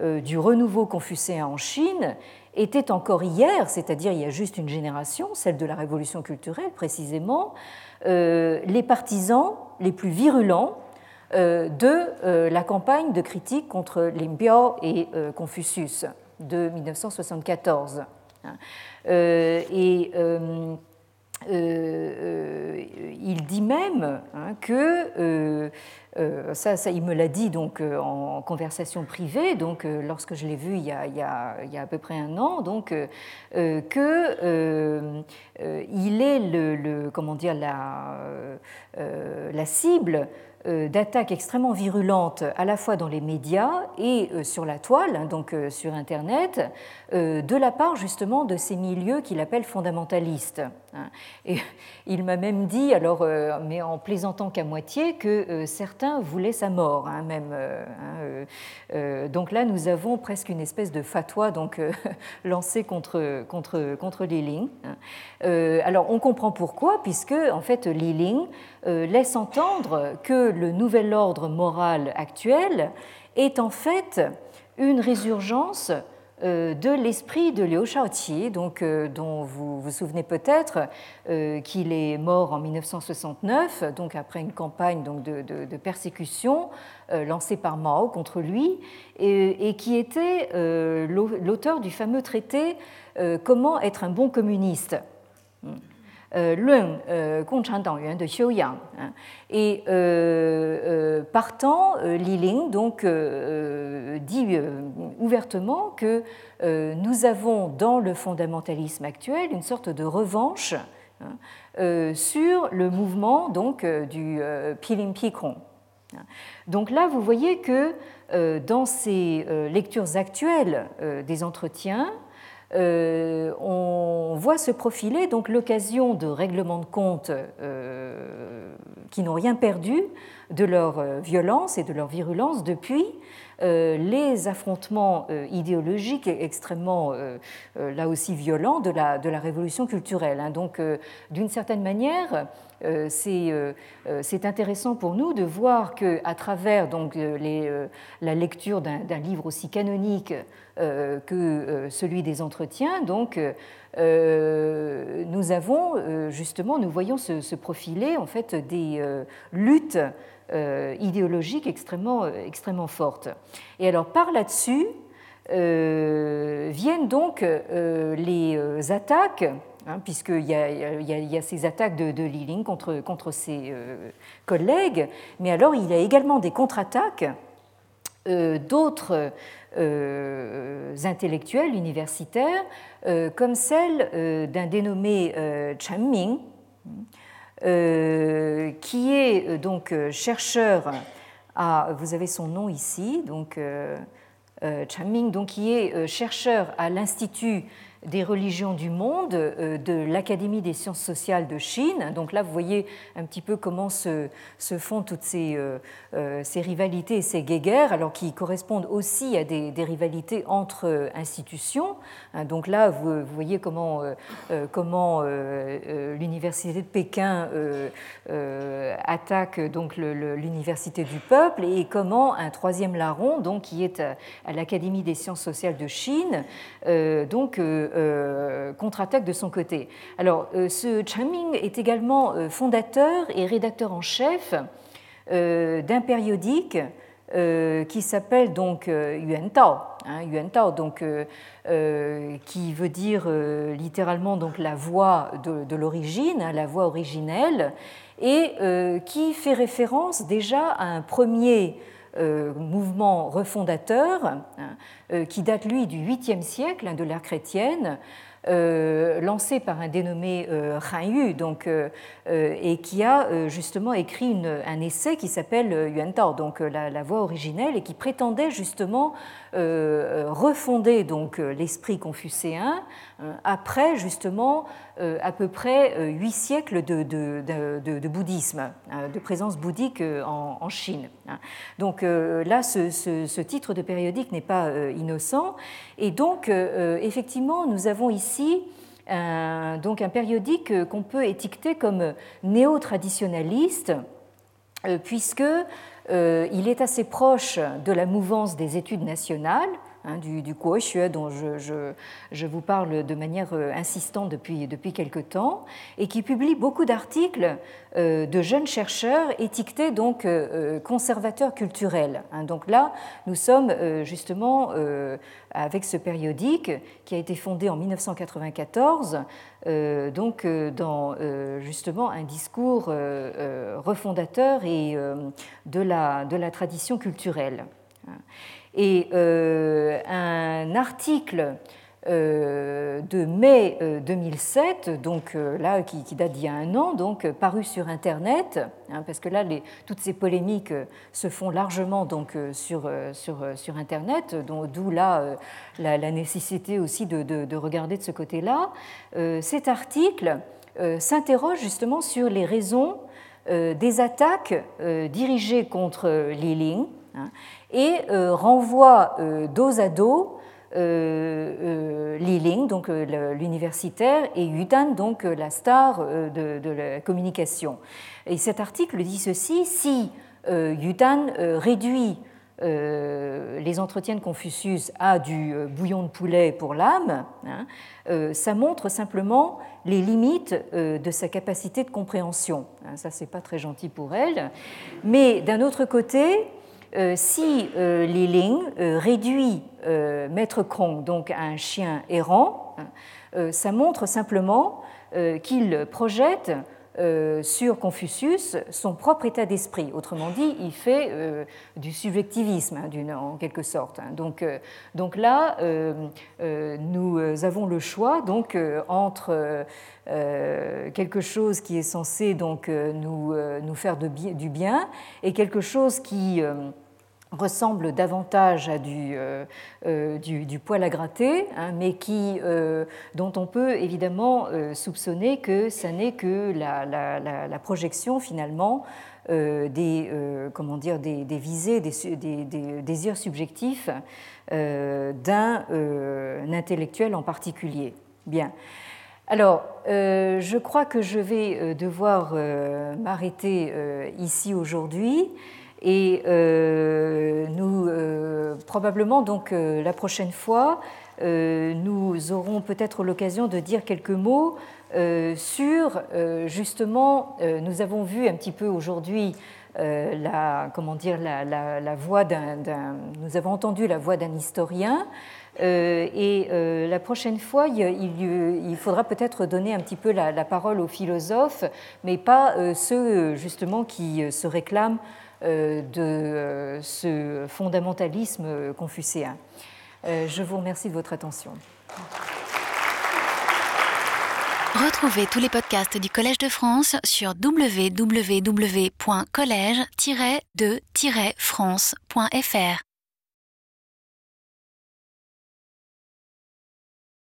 euh, du renouveau confucéen en Chine était encore hier, c'est-à-dire il y a juste une génération, celle de la révolution culturelle précisément, euh, les partisans les plus virulents euh, de la campagne de critique contre Biao et Confucius de 1974. Et il dit même hein, que euh, ça, ça, il me l'a dit donc euh, en conversation privée, donc euh, lorsque je l'ai vu il y, a, à peu près un an, donc que il est le, comment dire la, la cible euh, d'attaques extrêmement virulentes à la fois dans les médias et euh, sur la toile, hein, donc euh, sur Internet, de la part justement de ces milieux qu'il appelle fondamentalistes. Hein. Et il m'a même dit, alors, mais en plaisantant qu'à moitié, que certains voulaient sa mort, hein, même. donc là, nous avons presque une espèce de fatwa donc lancée contre contre contre Li alors, on comprend pourquoi, puisque en fait, Li Ling laisse entendre que le nouvel ordre moral actuel est en fait une résurgence euh, de l'esprit de Liu Shaoqi, donc, euh, dont vous vous souvenez peut-être euh, qu'il est mort en 1969, donc après une campagne de, persécution lancée par Mao contre lui, et, et qui était l'auteur du fameux traité Comment être un bon communiste 论共产党员的修养. Et partant, Li Ling donc dit ouvertement que nous avons dans le fondamentalisme actuel une sorte de revanche hein, sur le mouvement donc du Pilim Pikron. Donc là, vous voyez que dans ces lectures actuelles des entretiens, euh, on voit se profiler donc l'occasion de règlements de compte euh, qui n'ont rien perdu de leur euh, violence et de leur virulence depuis les affrontements idéologiques extrêmement, là aussi violents, de la, de la révolution culturelle. Hein. Donc, d'une certaine manière, c'est intéressant pour nous de voir qu'à travers donc, la lecture d'un livre aussi canonique euh, que euh, celui des entretiens. Donc, euh, nous avons justement, nous voyons se, profiler en fait des luttes idéologiques extrêmement, extrêmement fortes. Et alors, par là-dessus, viennent donc les attaques, hein, puisqu'il y, a ces attaques de, de Liling contre, contre ses collègues, mais alors il y a également des contre-attaques d'autres euh, intellectuels universitaires, euh, comme celle euh, d'un dénommé Chen Ming, qui est donc chercheur à, vous avez son nom ici, donc Chen Ming, donc qui est chercheur à l'Institut des religions du monde euh, de l'Académie des sciences sociales de Chine. Donc là, vous voyez un petit peu comment se, se font toutes ces, euh, euh, ces, rivalités et ces guéguerres, alors qui correspondent aussi à des, rivalités entre institutions. Hein, donc là, vous, voyez comment, comment l'université de Pékin attaque donc l'université du peuple et comment un troisième larron, donc qui est à, à l'Académie des sciences sociales de Chine, donc contre-attaque de son côté. Alors, euh, ce Ming est également euh, fondateur et rédacteur en chef d'un périodique qui s'appelle donc Yuan Tao, hein, Yuan Tao donc, qui veut dire littéralement donc la voix de, l'origine, hein, la voix originelle, et qui fait référence déjà à un premier euh, mouvement refondateur hein, euh, qui date, lui, du 8e siècle hein, de l'ère chrétienne, euh, lancé par un dénommé euh, Yu, donc, euh, et qui a justement écrit un essai qui s'appelle Yuan Tao, donc la, voix originelle, et qui prétendait justement refonder donc l'esprit confucéen après justement à peu près huit siècles de, bouddhisme, de présence bouddhique en, Chine. Donc là, ce, titre de périodique n'est pas innocent, et donc effectivement, nous avons ici un, donc un périodique qu'on peut étiqueter comme néo-traditionnaliste, euh, puisque euh, il est assez proche de la mouvance des études nationales, Hein, du, du dont je, vous parle de manière euh, insistante depuis, depuis quelque temps, et qui publie beaucoup d'articles euh, de jeunes chercheurs étiquetés donc euh, conservateurs culturels. Hein. Donc là, nous sommes justement avec ce périodique qui a été fondé en 1994, donc dans justement un discours refondateur et de, la, de la tradition culturelle. Et euh, un article euh, de mai 2007, euh, donc là qui, date d'il y a un an, donc paru sur Internet, hein, parce que là toutes ces polémiques se font largement donc sur, sur, sur Internet, d'où là la, nécessité aussi de, de, regarder de ce côté-là. cet article s'interroge justement sur les raisons des attaques dirigées contre Li Ling. Et euh, renvoie euh, dos à dos euh, Li Ling, donc l'universitaire, et Yudan, donc la star de, la communication. Et cet article dit ceci si Yudan réduit les entretiens de Confucius à du bouillon de poulet pour l'âme, hein, ça montre simplement les limites de sa capacité de compréhension. Hein, ça, c'est pas très gentil pour elle. Mais d'un autre côté, si Li Ling réduit Maître Krong donc à un chien errant, ça montre simplement qu'il projette euh, sur Confucius son propre état d'esprit. Autrement dit, il fait euh, du subjectivisme, hein, en quelque sorte. Hein. Donc, euh, donc là, nous avons le choix entre quelque chose qui est censé donc, nous, faire du bien et quelque chose qui ressemble davantage à du, euh, euh, du, poil à gratter, hein, mais qui, euh, dont on peut évidemment soupçonner que ça n'est que la, la, projection finalement des, comment des, visées, des, des, désirs subjectifs d'un intellectuel en particulier. Bien. Alors, je crois que je vais devoir m'arrêter ici aujourd'hui. Et euh, nous, euh, probablement, donc, euh, la prochaine fois, nous aurons peut-être l'occasion de dire quelques mots sur, justement, nous avons vu un petit peu aujourd'hui la, comment dire, la, la, voix d'un, nous avons entendu la voix d'un historien. et la prochaine fois, il, il, faudra peut-être donner un petit peu la, parole aux philosophes, mais pas ceux justement qui se réclament de euh, ce fondamentalisme confucéen. Euh, je vous remercie de votre attention. Retrouvez tous les podcasts du Collège de France sur www.collège-de-france.fr.